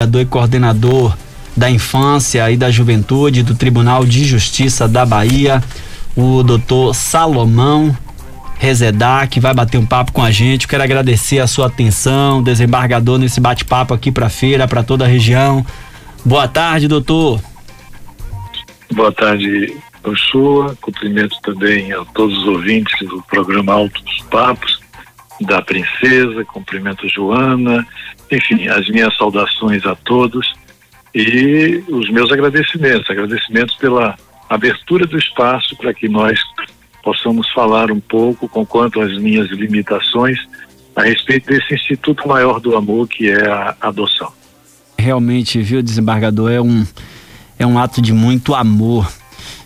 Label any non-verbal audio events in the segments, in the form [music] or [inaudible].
e coordenador da Infância e da Juventude do Tribunal de Justiça da Bahia, o doutor Salomão Rezedá, que vai bater um papo com a gente. quero agradecer a sua atenção, desembargador, nesse bate-papo aqui para a feira, para toda a região. Boa tarde, doutor. Boa tarde, Ursula. Cumprimento também a todos os ouvintes do programa Altos Papos da Princesa, cumprimento Joana, enfim, as minhas saudações a todos e os meus agradecimentos, agradecimentos pela abertura do espaço para que nós possamos falar um pouco, com quanto às minhas limitações, a respeito desse Instituto Maior do Amor que é a adoção. Realmente, viu, desembargador, é um, é um ato de muito amor.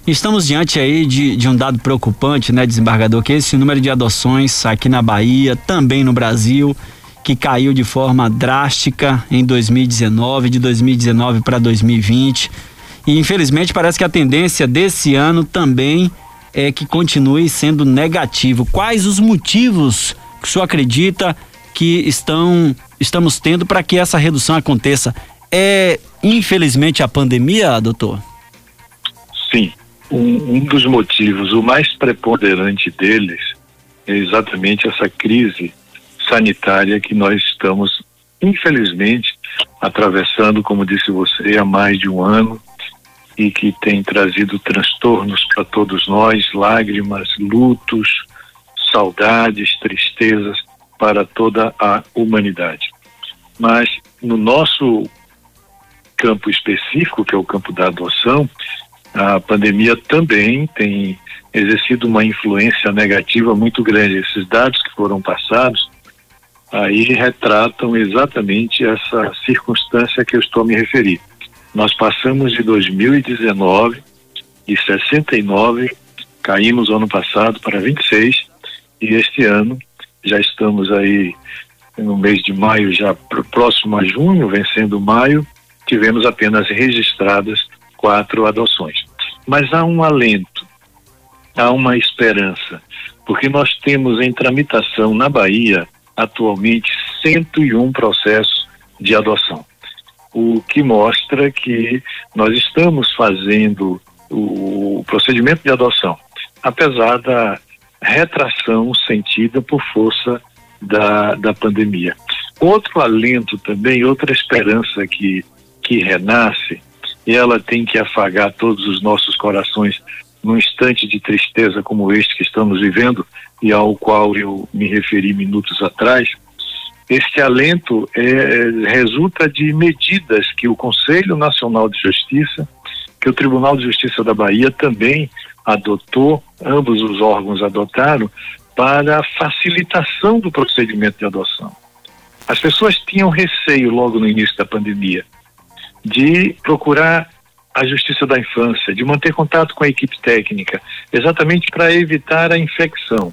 Estamos diante aí de, de um dado preocupante, né, desembargador, que é esse número de adoções aqui na Bahia, também no Brasil, que caiu de forma drástica em 2019, de 2019 para 2020. E infelizmente parece que a tendência desse ano também é que continue sendo negativo. Quais os motivos que o senhor acredita que estão estamos tendo para que essa redução aconteça? É infelizmente a pandemia, doutor? Sim. Um, um dos motivos, o mais preponderante deles, é exatamente essa crise sanitária que nós estamos, infelizmente, atravessando, como disse você, há mais de um ano e que tem trazido transtornos para todos nós, lágrimas, lutos, saudades, tristezas para toda a humanidade. Mas no nosso campo específico, que é o campo da adoção, a pandemia também tem exercido uma influência negativa muito grande. Esses dados que foram passados aí retratam exatamente essa circunstância que eu estou a me referir. Nós passamos de 2019, de 69, caímos ano passado para 26, e este ano já estamos aí no mês de maio, já próximo a junho, vencendo maio, tivemos apenas registradas quatro adoções. Mas há um alento, há uma esperança, porque nós temos em tramitação na Bahia atualmente 101 processos de adoção o que mostra que nós estamos fazendo o procedimento de adoção, apesar da retração sentida por força da, da pandemia. Outro alento também, outra esperança que, que renasce, e ela tem que afagar todos os nossos corações num instante de tristeza como este que estamos vivendo e ao qual eu me referi minutos atrás, este alento é, resulta de medidas que o Conselho Nacional de Justiça, que o Tribunal de Justiça da Bahia também adotou, ambos os órgãos adotaram, para a facilitação do procedimento de adoção. As pessoas tinham receio logo no início da pandemia de procurar a Justiça da Infância, de manter contato com a equipe técnica, exatamente para evitar a infecção.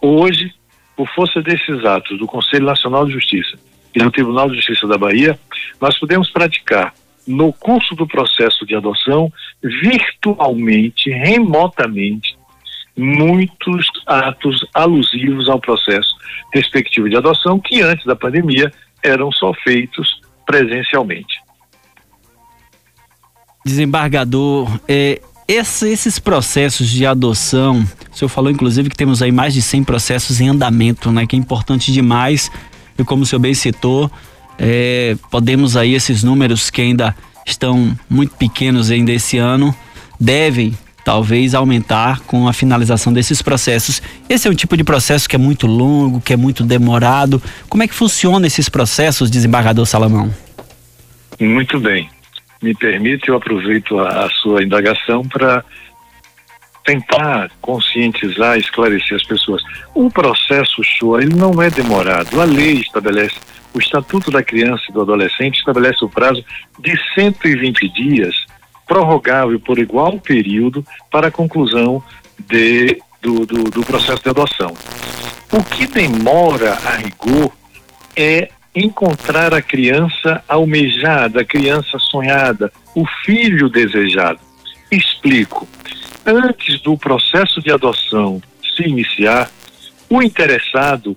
Hoje, por força desses atos do Conselho Nacional de Justiça e do Tribunal de Justiça da Bahia, nós podemos praticar no curso do processo de adoção, virtualmente, remotamente, muitos atos alusivos ao processo respectivo de adoção que antes da pandemia eram só feitos presencialmente. Desembargador, é, esse, esses processos de adoção, o senhor falou inclusive que temos aí mais de 100 processos em andamento, né? Que é importante demais. E como o senhor bem citou, é, podemos aí esses números que ainda estão muito pequenos ainda esse ano, devem talvez aumentar com a finalização desses processos. Esse é um tipo de processo que é muito longo, que é muito demorado. Como é que funciona esses processos, desembargador Salamão? Muito bem me permite, eu aproveito a, a sua indagação para tentar conscientizar, esclarecer as pessoas. O processo show, ele não é demorado. A lei estabelece, o Estatuto da Criança e do Adolescente estabelece o prazo de 120 dias, prorrogável por igual período para a conclusão de, do, do, do processo de adoção. O que demora a rigor é encontrar a criança almejada, a criança sonhada, o filho desejado. Explico. Antes do processo de adoção se iniciar, o interessado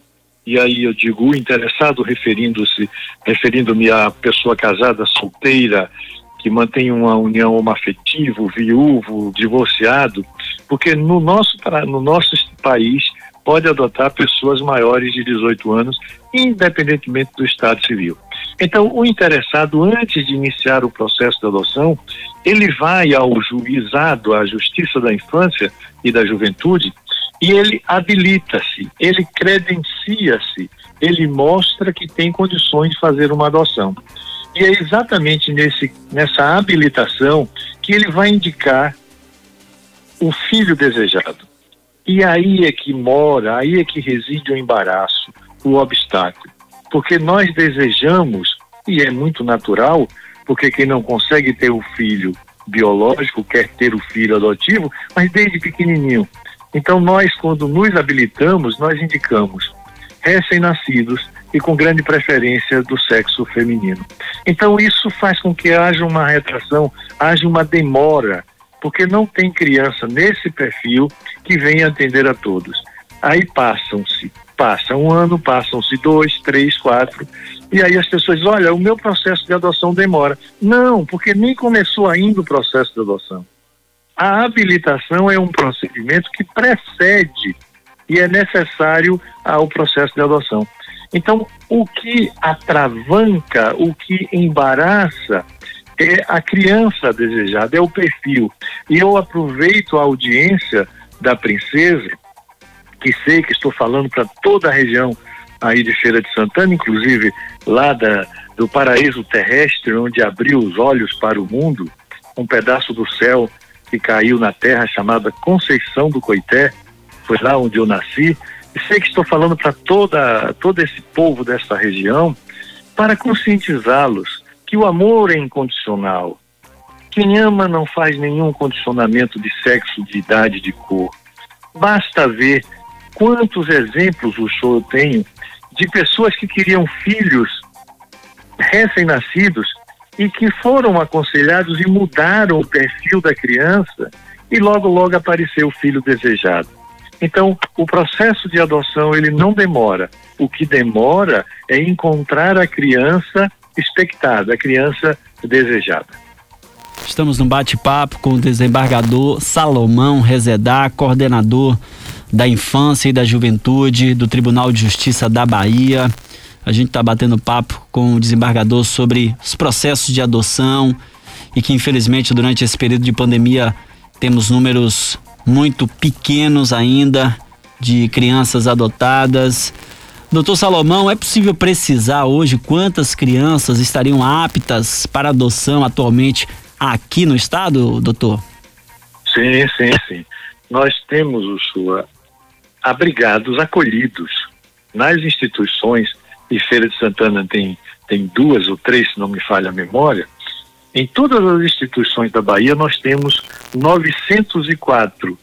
e aí eu digo o interessado referindo-se, referindo-me à pessoa casada, solteira, que mantém uma união homoafetivo, viúvo, divorciado, porque no nosso, no nosso país pode adotar pessoas maiores de 18 anos, independentemente do estado civil. Então, o interessado, antes de iniciar o processo de adoção, ele vai ao juizado, à Justiça da Infância e da Juventude, e ele habilita-se, ele credencia-se, ele mostra que tem condições de fazer uma adoção. E é exatamente nesse, nessa habilitação que ele vai indicar o filho desejado. E aí é que mora, aí é que reside o embaraço, o obstáculo. Porque nós desejamos, e é muito natural, porque quem não consegue ter o filho biológico quer ter o filho adotivo, mas desde pequenininho. Então nós, quando nos habilitamos, nós indicamos recém-nascidos e com grande preferência do sexo feminino. Então isso faz com que haja uma retração, haja uma demora, porque não tem criança nesse perfil que venha atender a todos. Aí passam-se, passa um ano, passam-se dois, três, quatro, e aí as pessoas olha, o meu processo de adoção demora. Não, porque nem começou ainda o processo de adoção. A habilitação é um procedimento que precede e é necessário ao processo de adoção. Então, o que atravanca, o que embaraça é a criança desejada, é o perfil. E eu aproveito a audiência da princesa, que sei que estou falando para toda a região aí de Feira de Santana, inclusive lá da, do paraíso terrestre, onde abriu os olhos para o mundo, um pedaço do céu que caiu na terra chamada Conceição do Coité, foi lá onde eu nasci, e sei que estou falando para toda todo esse povo dessa região para conscientizá-los que o amor é incondicional. Quem ama não faz nenhum condicionamento de sexo, de idade, de cor. Basta ver quantos exemplos o show tenho de pessoas que queriam filhos recém-nascidos e que foram aconselhados e mudaram o perfil da criança e logo logo apareceu o filho desejado. Então, o processo de adoção ele não demora. O que demora é encontrar a criança expectada, a criança desejada. Estamos no bate-papo com o desembargador Salomão Rezedá, coordenador da Infância e da Juventude do Tribunal de Justiça da Bahia. A gente está batendo papo com o desembargador sobre os processos de adoção e que, infelizmente, durante esse período de pandemia, temos números muito pequenos ainda de crianças adotadas. Doutor Salomão, é possível precisar hoje quantas crianças estariam aptas para adoção atualmente aqui no estado, doutor? Sim, sim, sim. Nós temos, o sua abrigados, acolhidos nas instituições, e Feira de Santana tem, tem duas ou três, se não me falha a memória, em todas as instituições da Bahia nós temos 904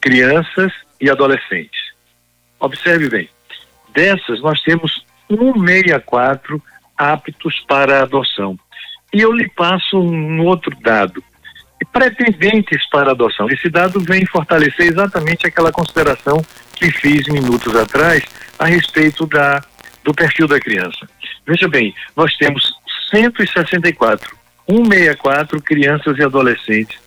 crianças e adolescentes. Observe bem, dessas nós temos 164 aptos para adoção. E eu lhe passo um outro dado. Pretendentes para adoção. Esse dado vem fortalecer exatamente aquela consideração que fiz minutos atrás a respeito da, do perfil da criança. Veja bem, nós temos 164 164 crianças e adolescentes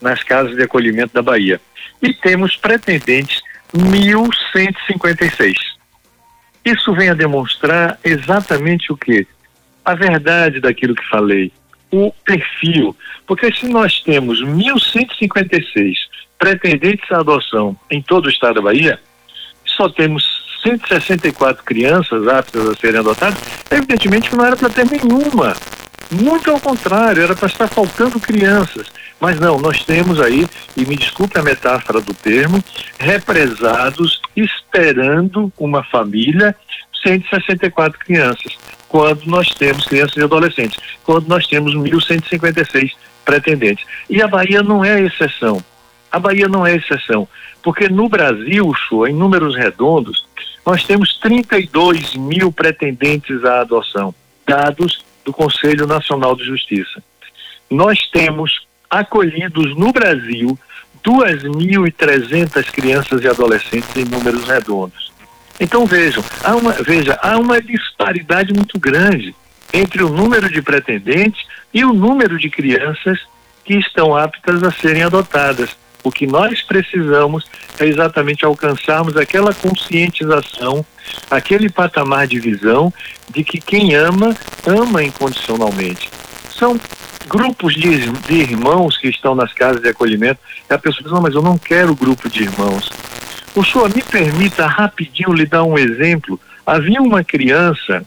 nas casas de acolhimento da Bahia. E temos pretendentes 1.156. Isso vem a demonstrar exatamente o que? A verdade daquilo que falei, o perfil. Porque se nós temos 1.156 pretendentes à adoção em todo o estado da Bahia, só temos 164 crianças aptas a serem adotadas, evidentemente não era para ter nenhuma muito ao contrário, era para estar faltando crianças. Mas não, nós temos aí, e me desculpe a metáfora do termo, represados esperando uma família 164 crianças, quando nós temos crianças e adolescentes, quando nós temos 1.156 pretendentes. E a Bahia não é exceção. A Bahia não é exceção, porque no Brasil, em números redondos, nós temos 32 mil pretendentes à adoção, dados do Conselho Nacional de Justiça. Nós temos acolhidos no Brasil 2.300 crianças e adolescentes em números redondos. Então vejam, há uma, veja, há uma disparidade muito grande entre o número de pretendentes e o número de crianças que estão aptas a serem adotadas. O que nós precisamos é exatamente alcançarmos aquela conscientização, aquele patamar de visão de que quem ama, ama incondicionalmente. São grupos de, de irmãos que estão nas casas de acolhimento e a pessoa diz, não, mas eu não quero grupo de irmãos. O senhor me permita rapidinho lhe dar um exemplo. Havia uma criança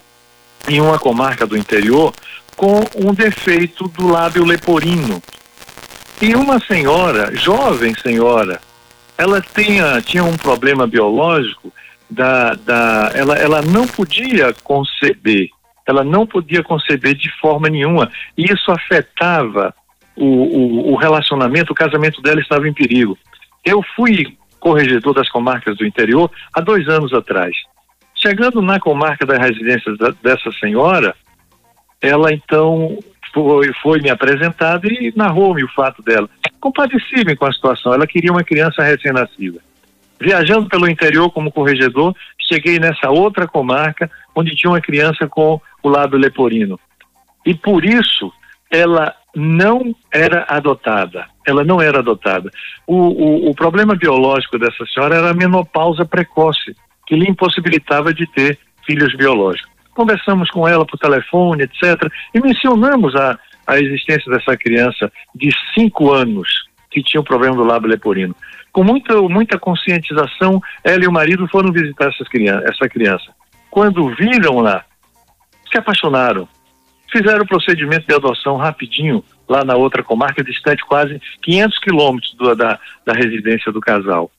em uma comarca do interior com um defeito do lábio leporino. E uma senhora, jovem senhora, ela tinha, tinha um problema biológico da, da ela, ela não podia conceber, ela não podia conceber de forma nenhuma. E isso afetava o, o, o relacionamento, o casamento dela estava em perigo. Eu fui corregedor das comarcas do interior há dois anos atrás. Chegando na comarca da residência da, dessa senhora, ela então foi, foi me apresentada e narrou-me o fato dela. Compadeci-me com a situação, ela queria uma criança recém-nascida. Viajando pelo interior como corregedor, cheguei nessa outra comarca onde tinha uma criança com o lábio leporino. E por isso ela não era adotada. Ela não era adotada. O, o, o problema biológico dessa senhora era a menopausa precoce que lhe impossibilitava de ter filhos biológicos. Conversamos com ela por telefone, etc., e mencionamos a, a existência dessa criança de cinco anos que tinha o problema do lábio leporino. Com muita, muita conscientização, ela e o marido foram visitar essas criança, essa criança. Quando viram lá, se apaixonaram, fizeram o procedimento de adoção rapidinho, lá na outra comarca, distante quase 500 quilômetros da, da residência do casal.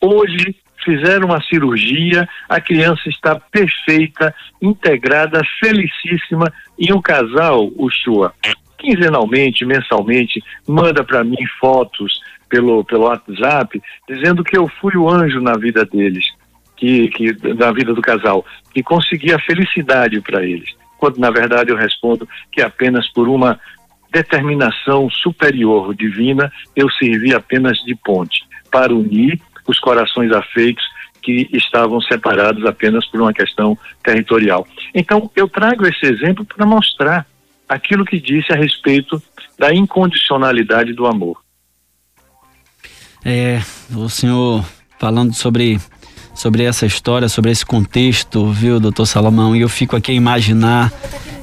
Hoje, fizeram uma cirurgia, a criança está perfeita, integrada, felicíssima e o casal, o Chua, quinzenalmente, mensalmente, manda para mim fotos pelo, pelo WhatsApp dizendo que eu fui o anjo na vida deles, que, que na vida do casal, que consegui a felicidade para eles. Quando na verdade eu respondo que apenas por uma determinação superior divina eu servi apenas de ponte para unir os corações afeitos que estavam separados apenas por uma questão territorial. Então, eu trago esse exemplo para mostrar aquilo que disse a respeito da incondicionalidade do amor. É, o senhor falando sobre sobre essa história, sobre esse contexto, viu, doutor Salomão? E eu fico aqui a imaginar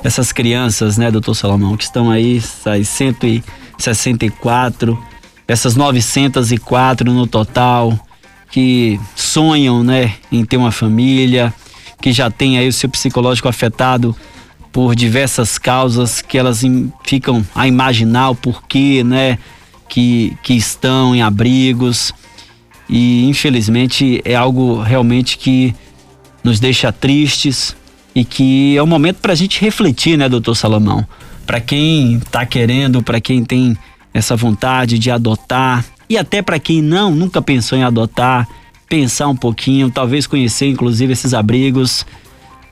essas crianças, né, doutor Salomão, que estão aí, essas 164, essas 904 no total, que sonham, né, em ter uma família, que já tem aí o seu psicológico afetado por diversas causas que elas ficam a imaginar o porquê, né, que, que estão em abrigos e infelizmente é algo realmente que nos deixa tristes e que é um momento para a gente refletir, né, doutor Salomão? Para quem está querendo, para quem tem essa vontade de adotar, e até para quem não, nunca pensou em adotar, pensar um pouquinho, talvez conhecer inclusive esses abrigos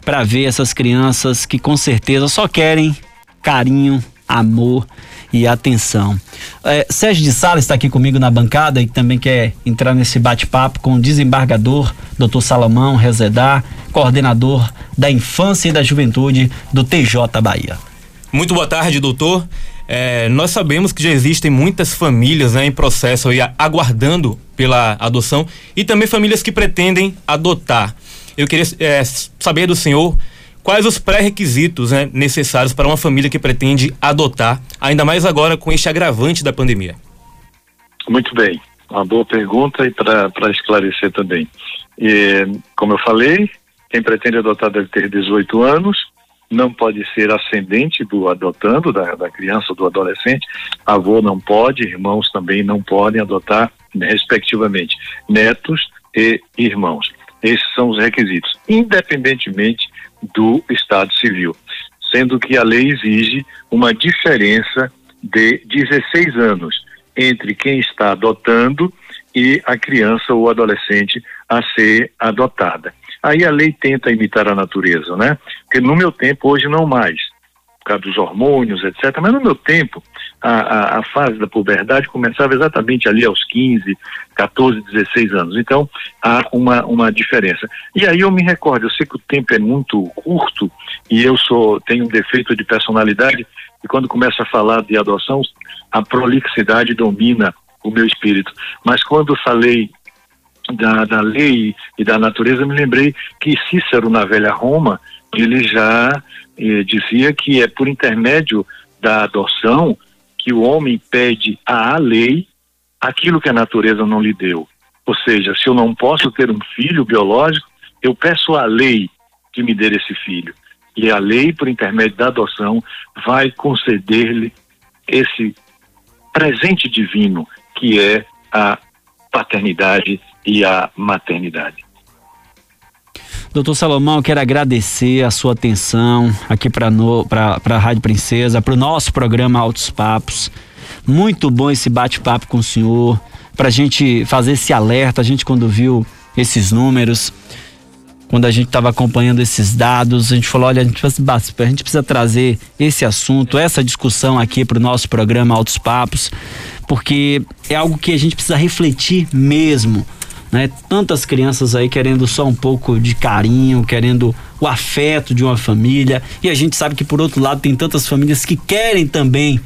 para ver essas crianças que com certeza só querem carinho, amor e atenção. É, Sérgio de Sala está aqui comigo na bancada e também quer entrar nesse bate-papo com o desembargador Dr. Salomão Rezedar, coordenador da Infância e da Juventude do TJ Bahia. Muito boa tarde, doutor. É, nós sabemos que já existem muitas famílias né, em processo aí, aguardando pela adoção e também famílias que pretendem adotar. Eu queria é, saber do senhor quais os pré-requisitos né, necessários para uma família que pretende adotar, ainda mais agora com este agravante da pandemia. Muito bem, uma boa pergunta e para esclarecer também. E, como eu falei, quem pretende adotar deve ter 18 anos, não pode ser ascendente do adotando, da, da criança ou do adolescente, avô não pode, irmãos também não podem adotar, respectivamente, netos e irmãos. Esses são os requisitos, independentemente do Estado civil, sendo que a lei exige uma diferença de 16 anos entre quem está adotando e a criança ou adolescente a ser adotada. Aí a lei tenta imitar a natureza, né? Porque no meu tempo, hoje não mais, por causa dos hormônios, etc. Mas no meu tempo, a, a, a, fase da puberdade começava exatamente ali aos 15, 14, 16 anos. Então, há uma, uma diferença. E aí eu me recordo, eu sei que o tempo é muito curto e eu sou tenho um defeito de personalidade e quando começo a falar de adoção, a prolixidade domina o meu espírito. Mas quando falei da, da lei e da natureza, me lembrei que Cícero, na velha Roma, ele já eh, dizia que é por intermédio da adoção que o homem pede à lei aquilo que a natureza não lhe deu. Ou seja, se eu não posso ter um filho biológico, eu peço à lei que me dê esse filho. E a lei, por intermédio da adoção, vai conceder-lhe esse presente divino que é a paternidade e a maternidade. Doutor Salomão, quero agradecer a sua atenção aqui para a Rádio Princesa, para o nosso programa Altos Papos. Muito bom esse bate-papo com o senhor, para a gente fazer esse alerta. A gente, quando viu esses números, quando a gente estava acompanhando esses dados, a gente falou: olha, a gente, precisa, a gente precisa trazer esse assunto, essa discussão aqui para o nosso programa Altos Papos, porque é algo que a gente precisa refletir mesmo né? Tantas crianças aí querendo só um pouco de carinho, querendo o afeto de uma família. E a gente sabe que por outro lado tem tantas famílias que querem também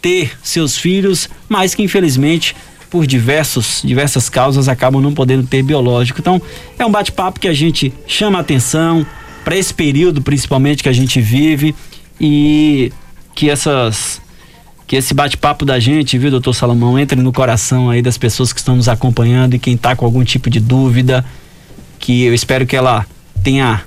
ter seus filhos, mas que infelizmente por diversos, diversas causas acabam não podendo ter biológico. Então, é um bate-papo que a gente chama atenção para esse período principalmente que a gente vive e que essas que esse bate-papo da gente, viu, doutor Salomão, entre no coração aí das pessoas que estão nos acompanhando e quem está com algum tipo de dúvida, que eu espero que ela tenha,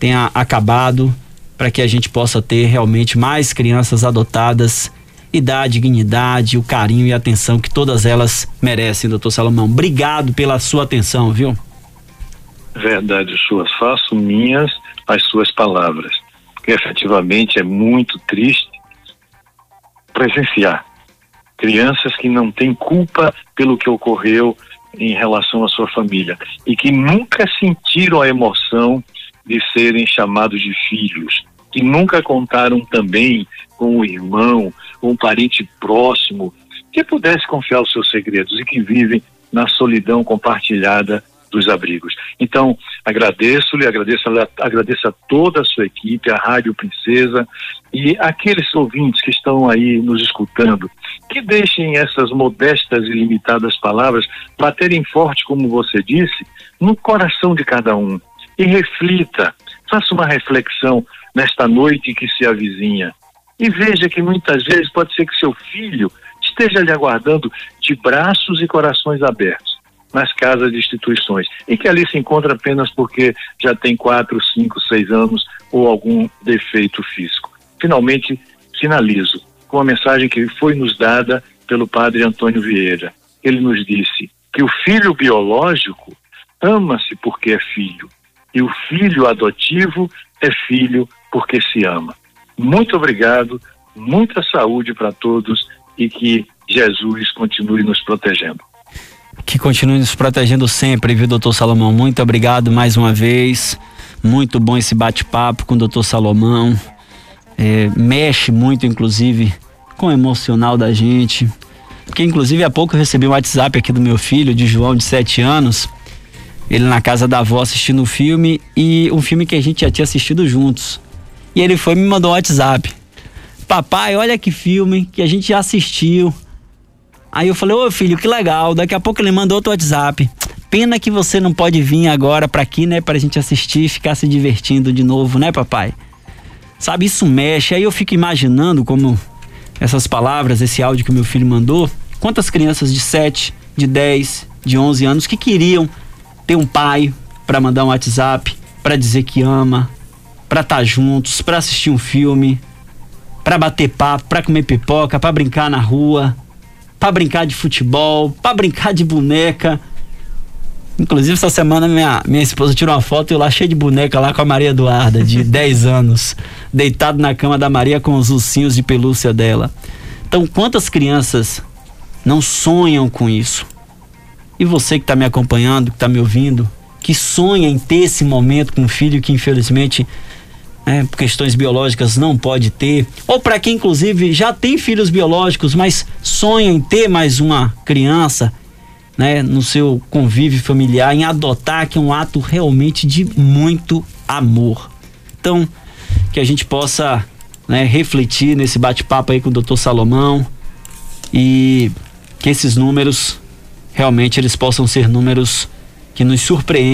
tenha acabado para que a gente possa ter realmente mais crianças adotadas e dar a dignidade, o carinho e a atenção que todas elas merecem, doutor Salomão. Obrigado pela sua atenção, viu? Verdade suas, faço minhas as suas palavras, porque efetivamente é muito triste presenciar. Crianças que não têm culpa pelo que ocorreu em relação à sua família e que nunca sentiram a emoção de serem chamados de filhos, que nunca contaram também com um irmão, um parente próximo, que pudesse confiar os seus segredos e que vivem na solidão compartilhada dos abrigos. Então, agradeço-lhe, agradeço, agradeço a toda a sua equipe, a Rádio Princesa e aqueles ouvintes que estão aí nos escutando, que deixem essas modestas e limitadas palavras baterem forte, como você disse, no coração de cada um. E reflita, faça uma reflexão nesta noite que se avizinha. E veja que muitas vezes pode ser que seu filho esteja lhe aguardando de braços e corações abertos nas casas de instituições e que ali se encontra apenas porque já tem quatro, cinco, seis anos ou algum defeito físico. Finalmente, finalizo com a mensagem que foi nos dada pelo padre Antônio Vieira. Ele nos disse que o filho biológico ama-se porque é filho e o filho adotivo é filho porque se ama. Muito obrigado, muita saúde para todos e que Jesus continue nos protegendo que continue nos protegendo sempre, viu, doutor Salomão? Muito obrigado mais uma vez. Muito bom esse bate-papo com o doutor Salomão. É, mexe muito, inclusive, com o emocional da gente. Porque, inclusive, há pouco eu recebi um WhatsApp aqui do meu filho, de João, de 7 anos. Ele na casa da avó assistindo o um filme e um filme que a gente já tinha assistido juntos. E ele foi e me mandou um WhatsApp. Papai, olha que filme que a gente já assistiu. Aí eu falei, ô filho, que legal. Daqui a pouco ele mandou outro WhatsApp. Pena que você não pode vir agora para aqui, né, pra gente assistir e ficar se divertindo de novo, né, papai? Sabe, isso mexe. Aí eu fico imaginando como essas palavras, esse áudio que meu filho mandou, quantas crianças de 7, de 10, de 11 anos que queriam ter um pai para mandar um WhatsApp, para dizer que ama, para estar tá juntos, para assistir um filme, para bater papo, para comer pipoca, para brincar na rua, para brincar de futebol, para brincar de boneca. Inclusive, essa semana minha, minha esposa tirou uma foto e eu lá cheio de boneca lá com a Maria Eduarda, de [laughs] 10 anos, deitado na cama da Maria com os ursinhos de pelúcia dela. Então, quantas crianças não sonham com isso? E você que está me acompanhando, que está me ouvindo, que sonha em ter esse momento com um filho que infelizmente né, por questões biológicas não pode ter, ou para quem inclusive já tem filhos biológicos, mas sonha em ter mais uma criança, né, no seu convívio familiar, em adotar, que é um ato realmente de muito amor. Então, que a gente possa né, refletir nesse bate-papo aí com o doutor Salomão e que esses números realmente eles possam ser números que nos surpreendam